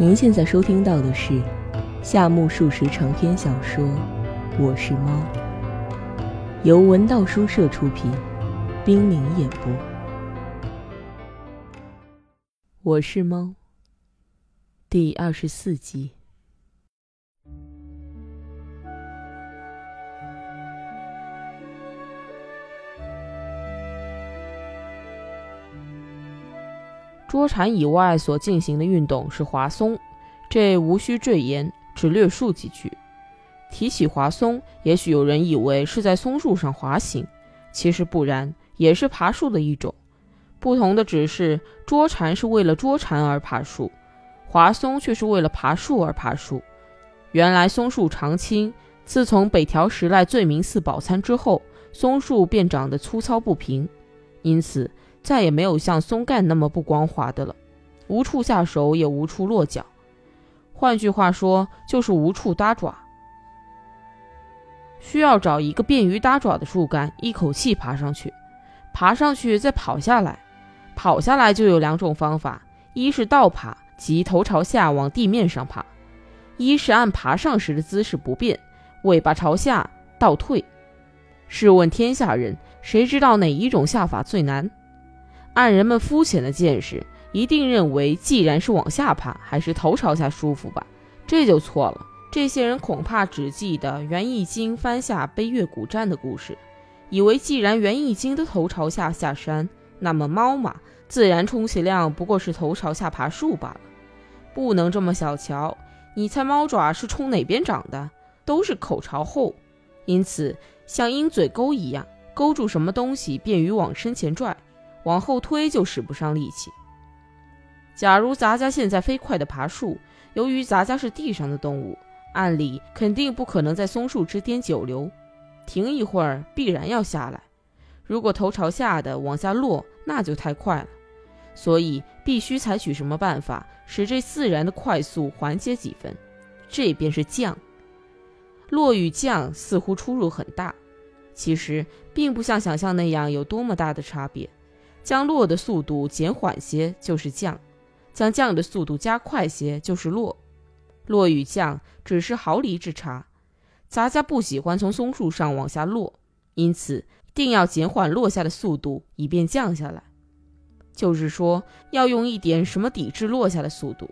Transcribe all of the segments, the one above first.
您现在收听到的是夏目漱石长篇小说《我是猫》，由文道书社出品，冰凌演播。我是猫，第二十四集。桌禅以外所进行的运动是滑松，这无需赘言，只略述几句。提起滑松，也许有人以为是在松树上滑行，其实不然，也是爬树的一种。不同的只是，桌禅是为了桌禅而爬树，滑松却是为了爬树而爬树。原来松树常青，自从北条时赖罪名寺饱餐之后，松树便长得粗糙不平，因此。再也没有像松干那么不光滑的了，无处下手，也无处落脚。换句话说，就是无处搭爪。需要找一个便于搭爪的树干，一口气爬上去，爬上去再跑下来。跑下来就有两种方法：一是倒爬，即头朝下往地面上爬；一是按爬上时的姿势不变，尾巴朝下倒退。试问天下人，谁知道哪一种下法最难？按人们肤浅的见识，一定认为既然是往下爬，还是头朝下舒服吧？这就错了。这些人恐怕只记得袁义经翻下背越谷战的故事，以为既然袁义经都头朝下下山，那么猫马自然充其量不过是头朝下爬树罢了。不能这么小瞧。你猜猫爪是冲哪边长的？都是口朝后，因此像鹰嘴钩一样，勾住什么东西便于往身前拽。往后推就使不上力气。假如咱家现在飞快地爬树，由于咱家是地上的动物，按理肯定不可能在松树之巅久留，停一会儿必然要下来。如果头朝下的往下落，那就太快了。所以必须采取什么办法，使这自然的快速缓解几分。这便是降。落与降似乎出入很大，其实并不像想象那样有多么大的差别。将落的速度减缓些就是降，将降的速度加快些就是落。落与降只是毫厘之差。杂家不喜欢从松树上往下落，因此定要减缓落下的速度，以便降下来。就是说，要用一点什么抵制落下的速度。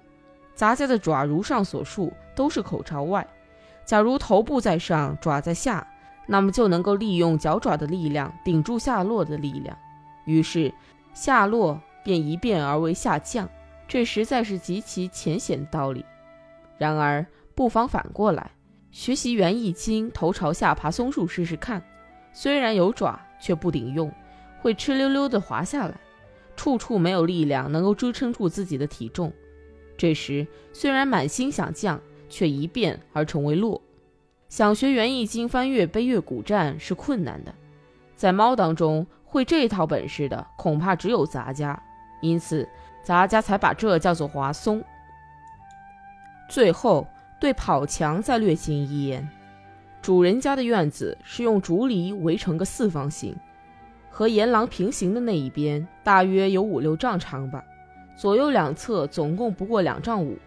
杂家的爪如上所述都是口朝外，假如头部在上，爪在下，那么就能够利用脚爪的力量顶住下落的力量。于是，下落便一变而为下降，这实在是极其浅显的道理。然而，不妨反过来学习园艺经头朝下爬松树试试看。虽然有爪，却不顶用，会哧溜溜地滑下来，处处没有力量能够支撑住自己的体重。这时，虽然满心想降，却一变而成为落。想学园艺经翻越背越谷战是困难的，在猫当中。会这套本事的恐怕只有杂家，因此杂家才把这叫做滑松。最后对跑墙再略尽一言：主人家的院子是用竹篱围成个四方形，和沿廊平行的那一边大约有五六丈长吧，左右两侧总共不过两丈五。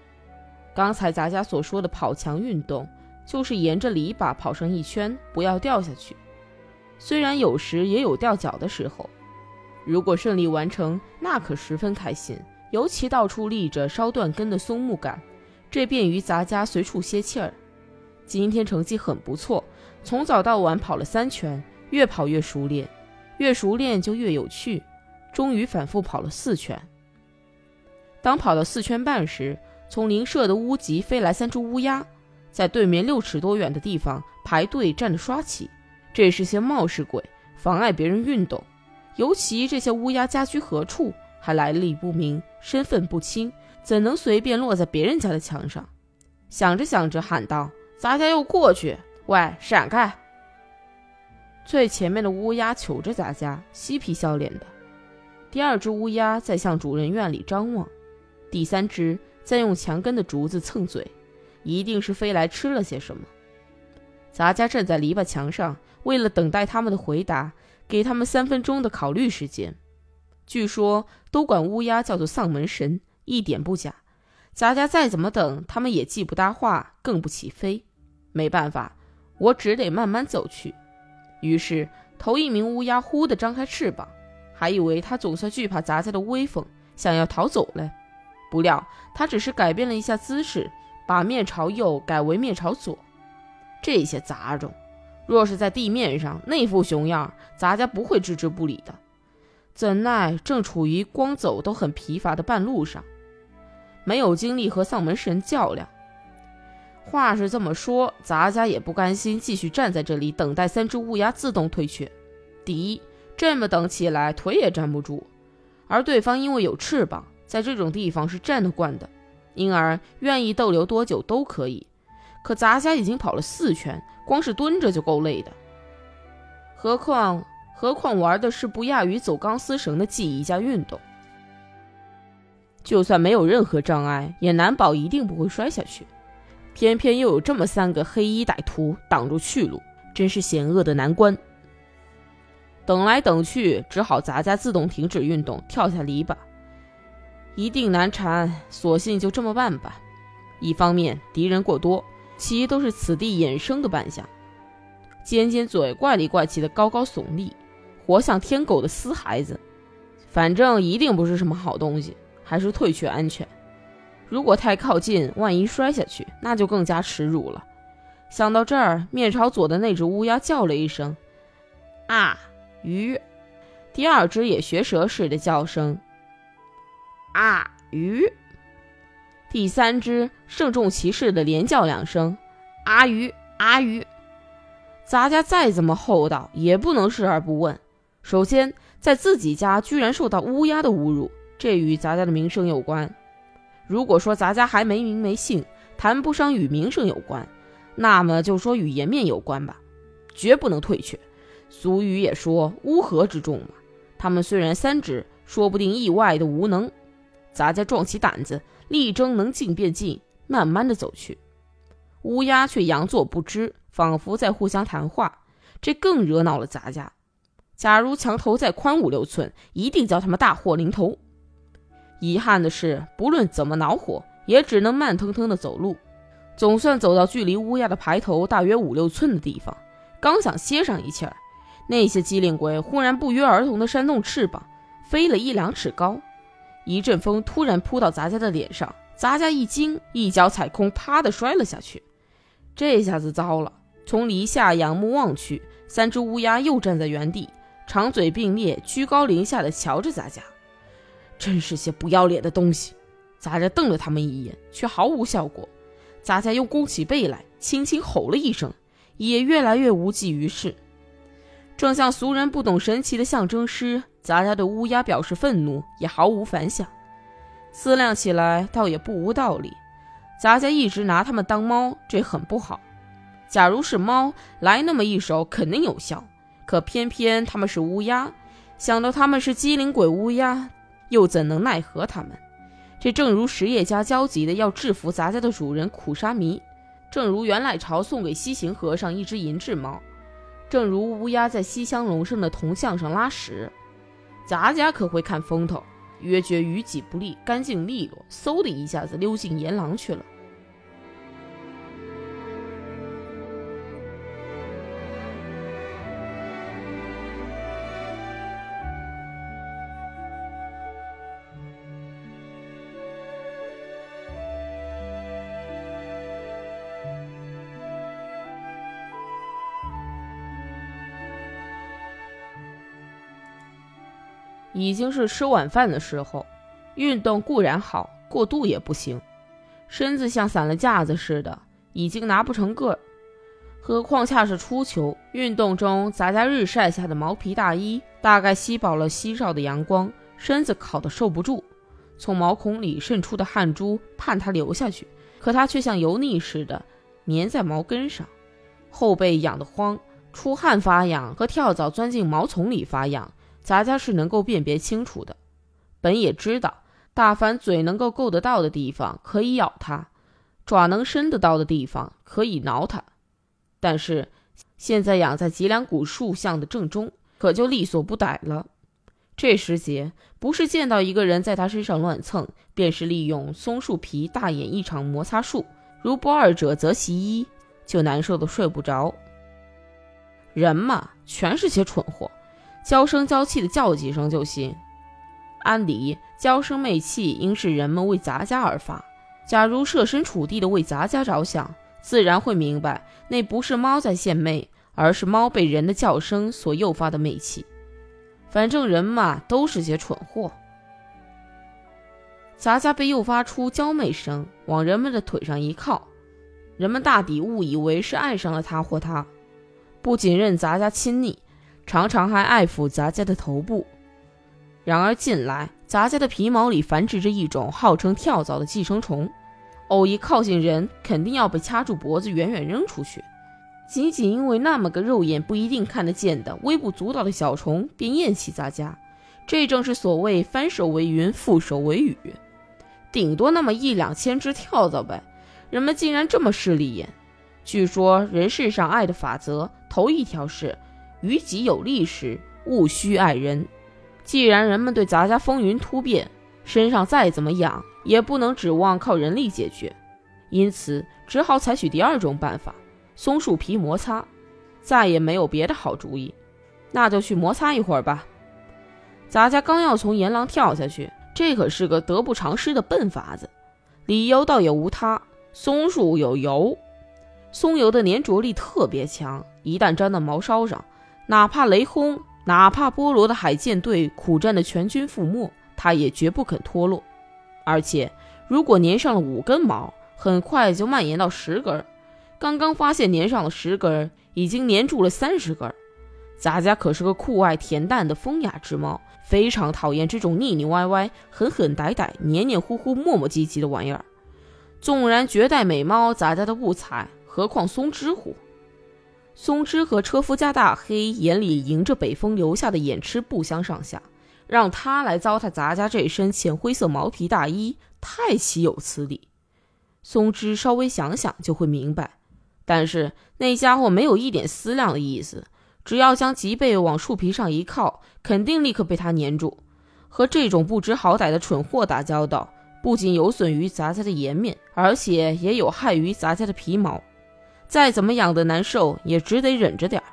刚才咱家所说的跑墙运动，就是沿着篱笆跑上一圈，不要掉下去。虽然有时也有掉脚的时候，如果顺利完成，那可十分开心。尤其到处立着烧断根的松木杆，这便于杂家随处歇气儿。今天成绩很不错，从早到晚跑了三圈，越跑越熟练，越熟练就越有趣。终于反复跑了四圈。当跑到四圈半时，从邻舍的屋脊飞来三只乌鸦，在对面六尺多远的地方排队站着刷起。这是些冒失鬼，妨碍别人运动。尤其这些乌鸦家居何处，还来历不明，身份不清，怎能随便落在别人家的墙上？想着想着，喊道：“咱家又过去！喂，闪开！”最前面的乌鸦求着咱家，嬉皮笑脸的；第二只乌鸦在向主人院里张望；第三只在用墙根的竹子蹭嘴，一定是飞来吃了些什么。咱家站在篱笆墙上。为了等待他们的回答，给他们三分钟的考虑时间。据说都管乌鸦叫做丧门神，一点不假。杂家再怎么等，他们也既不搭话，更不起飞。没办法，我只得慢慢走去。于是，头一名乌鸦忽地张开翅膀，还以为他总算惧怕杂家的威风，想要逃走了。不料，他只是改变了一下姿势，把面朝右改为面朝左。这些杂种，若是在地面上那副熊样，咱家不会置之不理的。怎奈正处于光走都很疲乏的半路上，没有精力和丧门神较量。话是这么说，咱家也不甘心继续站在这里等待三只乌鸦自动退却。第一，这么等起来腿也站不住；而对方因为有翅膀，在这种地方是站得惯的，因而愿意逗留多久都可以。可杂家已经跑了四圈，光是蹲着就够累的，何况何况玩的是不亚于走钢丝绳的技艺加运动。就算没有任何障碍，也难保一定不会摔下去。偏偏又有这么三个黑衣歹徒挡住去路，真是险恶的难关。等来等去，只好杂家自动停止运动，跳下篱笆。一定难缠，索性就这么办吧。一方面敌人过多，其都是此地衍生的扮相，尖尖嘴怪里怪气的高高耸立，活像天狗的死孩子。反正一定不是什么好东西，还是退却安全。如果太靠近，万一摔下去，那就更加耻辱了。想到这儿，面朝左的那只乌鸦叫了一声：“啊，鱼！”第二只也学蛇似的叫声：“啊，鱼！”第三只郑重其事的连叫两声：“阿鱼，阿鱼！”咱家再怎么厚道，也不能视而不问。首先，在自己家居然受到乌鸦的侮辱，这与咱家的名声有关。如果说咱家还没名没姓，谈不上与名声有关，那么就说与颜面有关吧，绝不能退却。俗语也说乌合之众嘛，他们虽然三只，说不定意外的无能。咱家壮起胆子，力争能进便进，慢慢的走去。乌鸦却佯作不知，仿佛在互相谈话，这更惹恼了咱家。假如墙头再宽五六寸，一定叫他们大祸临头。遗憾的是，不论怎么恼火，也只能慢腾腾的走路。总算走到距离乌鸦的排头大约五六寸的地方，刚想歇上一气儿，那些机灵鬼忽然不约而同的扇动翅膀，飞了一两尺高。一阵风突然扑到杂家的脸上，杂家一惊，一脚踩空，啪的摔了下去。这下子糟了！从篱下仰目望去，三只乌鸦又站在原地，长嘴并列，居高临下的瞧着杂家。真是些不要脸的东西！杂家瞪了他们一眼，却毫无效果。杂家又弓起背来，轻轻吼了一声，也越来越无济于事。正像俗人不懂神奇的象征诗，杂家对乌鸦表示愤怒也毫无反响。思量起来，倒也不无道理。杂家一直拿他们当猫，这很不好。假如是猫，来那么一手肯定有效。可偏偏他们是乌鸦，想到他们是机灵鬼乌鸦。又怎能奈何他们？这正如实业家焦急的要制服杂家的主人苦沙弥，正如元赖朝送给西行和尚一只银质猫，正如乌鸦在西乡隆盛的铜像上拉屎。咱家可会看风头，约觉于己不利，干净利落，嗖的一下子溜进岩廊去了。已经是吃晚饭的时候，运动固然好，过度也不行。身子像散了架子似的，已经拿不成个儿。何况恰是初秋，运动中杂家日晒下的毛皮大衣，大概吸饱了夕照的阳光，身子烤得受不住。从毛孔里渗出的汗珠，盼它流下去，可它却像油腻似的粘在毛根上。后背痒得慌，出汗发痒和跳蚤钻进毛丛里发痒。咱家是能够辨别清楚的，本也知道，大凡嘴能够够得到的地方可以咬它，爪能伸得到的地方可以挠它，但是现在养在脊梁骨树像的正中，可就力所不逮了。这时节，不是见到一个人在他身上乱蹭，便是利用松树皮大演一场摩擦术。如不二者，则其一，就难受的睡不着。人嘛，全是些蠢货，娇声娇气的叫几声就行。按理，娇声媚气应是人们为杂家而发。假如设身处地的为杂家着想，自然会明白，那不是猫在献媚，而是猫被人的叫声所诱发的媚气。反正人嘛，都是些蠢货。杂家被诱发出娇媚声，往人们的腿上一靠，人们大抵误以为是爱上了他或她，不仅任杂家亲昵，常常还爱抚杂家的头部。然而近来，杂家的皮毛里繁殖着一种号称跳蚤的寄生虫。偶一靠近人，肯定要被掐住脖子，远远扔出去。仅仅因为那么个肉眼不一定看得见的微不足道的小虫，便厌弃杂家。这正是所谓翻手为云，覆手为雨。顶多那么一两千只跳蚤呗，人们竟然这么势利眼。据说人世上爱的法则，头一条是于己有利时，勿须爱人。既然人们对杂家风云突变，身上再怎么痒。也不能指望靠人力解决，因此只好采取第二种办法：松树皮摩擦。再也没有别的好主意，那就去摩擦一会儿吧。杂家刚要从岩廊跳下去，这可是个得不偿失的笨法子。理由倒也无他，松树有油，松油的粘着力特别强，一旦粘到毛梢上，哪怕雷轰，哪怕波罗的海舰队苦战的全军覆没，它也绝不肯脱落。而且，如果粘上了五根毛，很快就蔓延到十根。刚刚发现粘上了十根，已经粘住了三十根。咱家可是个酷爱恬淡的风雅之猫，非常讨厌这种腻腻歪歪、狠狠歹歹、黏黏糊糊、磨磨唧唧的玩意儿。纵然绝代美猫，咱家都不睬，何况松枝虎？松枝和车夫家大黑眼里迎着北风流下的眼痴不相上下。让他来糟蹋咱家这身浅灰色毛皮大衣，太岂有此理！松枝稍微想想就会明白，但是那家伙没有一点思量的意思，只要将脊背往树皮上一靠，肯定立刻被他粘住。和这种不知好歹的蠢货打交道，不仅有损于咱家的颜面，而且也有害于咱家的皮毛。再怎么痒的难受，也只得忍着点儿。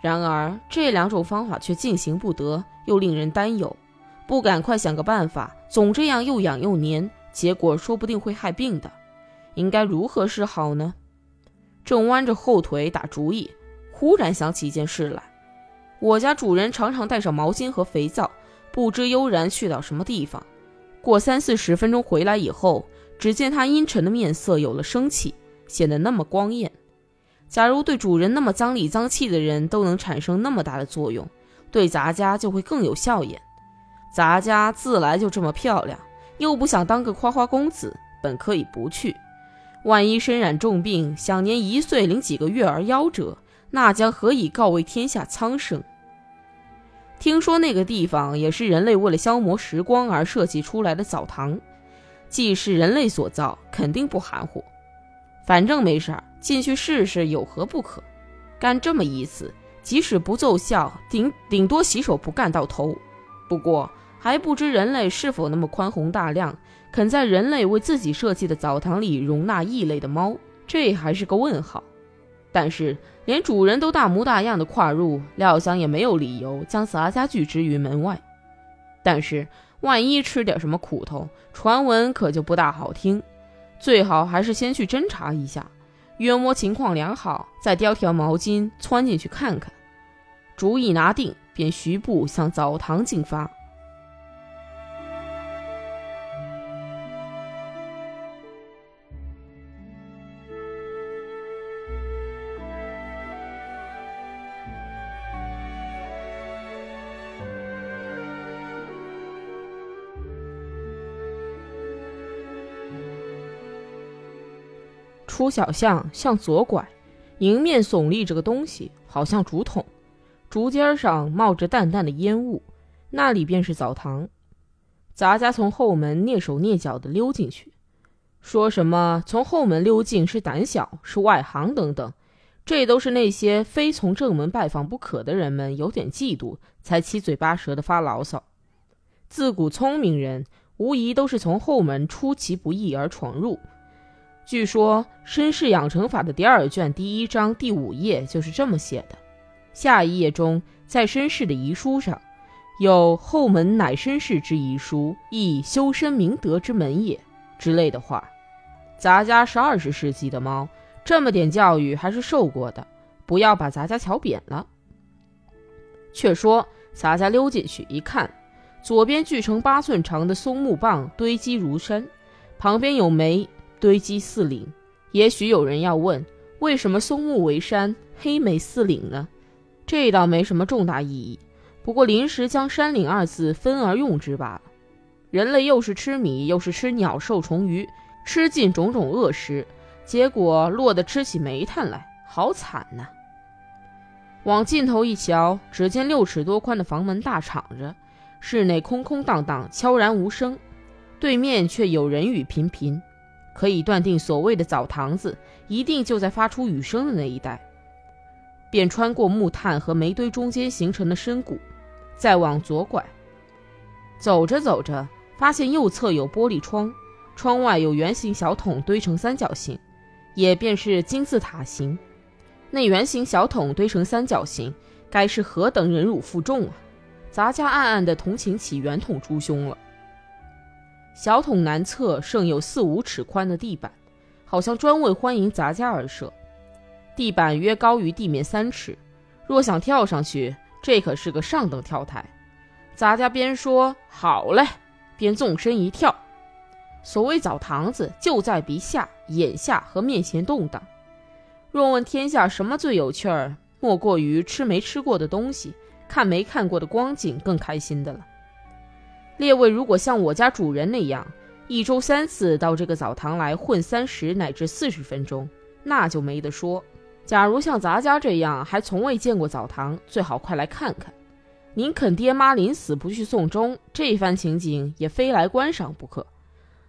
然而这两种方法却进行不得。又令人担忧，不赶快想个办法，总这样又痒又黏，结果说不定会害病的。应该如何是好呢？正弯着后腿打主意，忽然想起一件事来：我家主人常常带上毛巾和肥皂，不知悠然去到什么地方。过三四十分钟回来以后，只见他阴沉的面色有了生气，显得那么光艳。假如对主人那么脏里脏气的人都能产生那么大的作用，对杂家就会更有笑颜。杂家自来就这么漂亮，又不想当个花花公子，本可以不去。万一身染重病，享年一岁零几个月而夭折，那将何以告慰天下苍生？听说那个地方也是人类为了消磨时光而设计出来的澡堂，既是人类所造，肯定不含糊。反正没事儿，进去试试有何不可？干这么一次。即使不奏效，顶顶多洗手不干到头。不过还不知人类是否那么宽宏大量，肯在人类为自己设计的澡堂里容纳异类的猫，这还是个问号。但是连主人都大模大样的跨入，料想也没有理由将杂家拒之于门外。但是万一吃点什么苦头，传闻可就不大好听。最好还是先去侦查一下。约摸情况良好，再叼条毛巾窜进去看看。主意拿定，便徐步向澡堂进发。出小巷，向左拐，迎面耸立着个东西，好像竹筒，竹尖上冒着淡淡的烟雾，那里便是澡堂。杂家从后门蹑手蹑脚地溜进去，说什么从后门溜进是胆小，是外行等等，这都是那些非从正门拜访不可的人们有点嫉妒，才七嘴八舌地发牢骚。自古聪明人无疑都是从后门出其不意而闯入。据说《绅士养成法》的第二卷第一章第五页就是这么写的。下一页中，在绅士的遗书上，有“后门乃绅士之遗书，亦修身明德之门也”之类的话。咱家是二十世纪的猫，这么点教育还是受过的，不要把咱家瞧扁了。却说咱家溜进去一看，左边锯成八寸长的松木棒堆积如山，旁边有煤堆积四岭。也许有人要问，为什么松木为山，黑煤四岭呢？这倒没什么重大意义，不过临时将“山岭”二字分而用之罢了。人类又是吃米，又是吃鸟兽虫鱼，吃尽种种恶食，结果落得吃起煤炭来，好惨呐！往尽头一瞧，只见六尺多宽的房门大敞着，室内空空荡荡，悄然无声，对面却有人语频频，可以断定所谓的澡堂子一定就在发出雨声的那一带。便穿过木炭和煤堆中间形成的深谷，再往左拐。走着走着，发现右侧有玻璃窗，窗外有圆形小桶堆成三角形，也便是金字塔形。那圆形小桶堆成三角形，该是何等忍辱负重啊！咱家暗暗的同情起圆筒猪兄了。小桶南侧剩有四五尺宽的地板，好像专为欢迎杂家而设。地板约高于地面三尺，若想跳上去，这可是个上等跳台。杂家边说好嘞，边纵身一跳。所谓澡堂子，就在鼻下、眼下和面前动荡。若问天下什么最有趣儿，莫过于吃没吃过的东西，看没看过的光景，更开心的了。列位如果像我家主人那样，一周三次到这个澡堂来混三十乃至四十分钟，那就没得说。假如像咱家这样还从未见过澡堂，最好快来看看。宁肯爹妈临死不去送终，这番情景也非来观赏不可。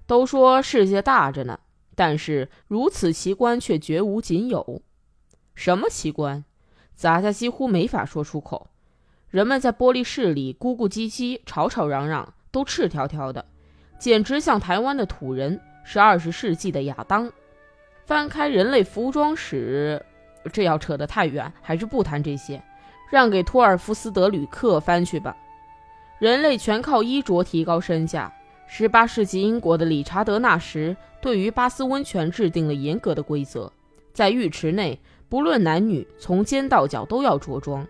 都说世界大着呢，但是如此奇观却绝无仅有。什么奇观？咱家几乎没法说出口。人们在玻璃室里咕咕唧唧、吵吵嚷嚷，都赤条条的，简直像台湾的土人，是二十世纪的亚当。翻开人类服装史。这要扯得太远，还是不谈这些，让给托尔夫斯德吕克翻去吧。人类全靠衣着提高身价。十八世纪英国的理查德纳什对于巴斯温泉制定了严格的规则，在浴池内，不论男女，从肩到脚都要着装。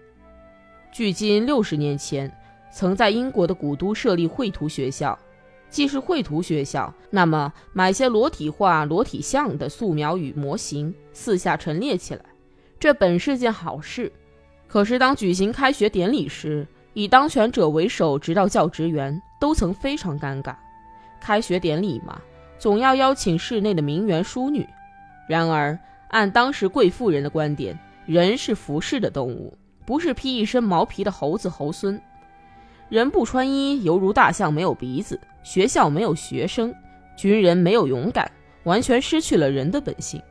距今六十年前，曾在英国的古都设立绘图学校。既是绘图学校，那么买些裸体画、裸体像的素描与模型，四下陈列起来。这本是件好事，可是当举行开学典礼时，以当权者为首，直到教职员都曾非常尴尬。开学典礼嘛，总要邀请室内的名媛淑女。然而，按当时贵妇人的观点，人是服饰的动物，不是披一身毛皮的猴子猴孙。人不穿衣，犹如大象没有鼻子；学校没有学生，军人没有勇敢，完全失去了人的本性。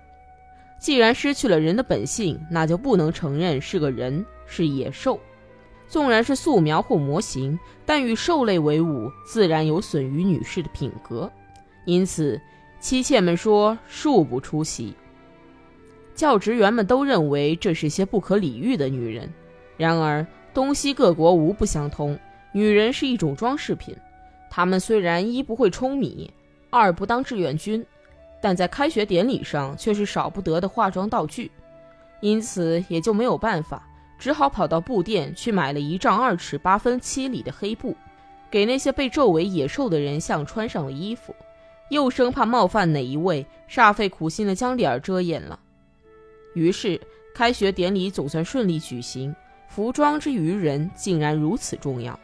既然失去了人的本性，那就不能承认是个人，是野兽。纵然是素描或模型，但与兽类为伍，自然有损于女士的品格。因此，妻妾们说恕不出席。教职员们都认为这是些不可理喻的女人。然而，东西各国无不相通，女人是一种装饰品。她们虽然一不会舂米，二不当志愿军。但在开学典礼上却是少不得的化妆道具，因此也就没有办法，只好跑到布店去买了一丈二尺八分七厘的黑布，给那些被咒为野兽的人像穿上了衣服，又生怕冒犯哪一位，煞费苦心的将脸遮掩了。于是开学典礼总算顺利举行，服装之于人竟然如此重要。